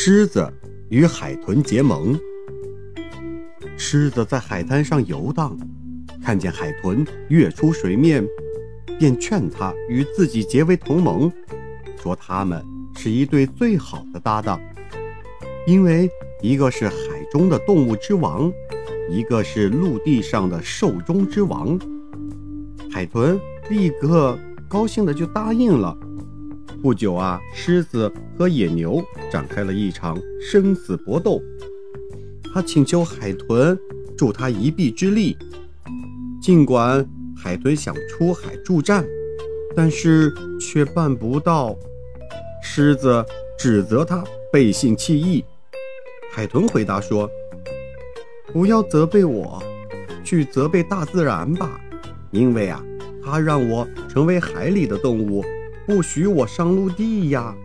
狮子与海豚结盟。狮子在海滩上游荡，看见海豚跃出水面，便劝他与自己结为同盟，说他们是一对最好的搭档，因为一个是海中的动物之王，一个是陆地上的兽中之王。海豚立刻高兴的就答应了。不久啊，狮子和野牛展开了一场生死搏斗。他请求海豚助他一臂之力，尽管海豚想出海助战，但是却办不到。狮子指责他背信弃义。海豚回答说：“不要责备我，去责备大自然吧，因为啊，它让我成为海里的动物。”不许我上陆地呀！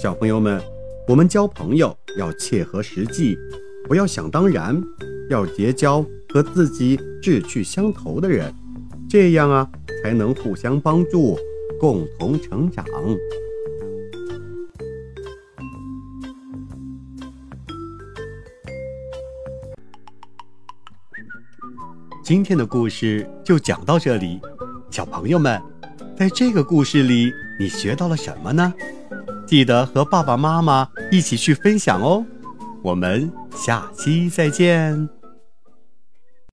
小朋友们，我们交朋友要切合实际，不要想当然，要结交和自己志趣相投的人，这样啊，才能互相帮助，共同成长。今天的故事就讲到这里，小朋友们。在这个故事里，你学到了什么呢？记得和爸爸妈妈一起去分享哦。我们下期再见。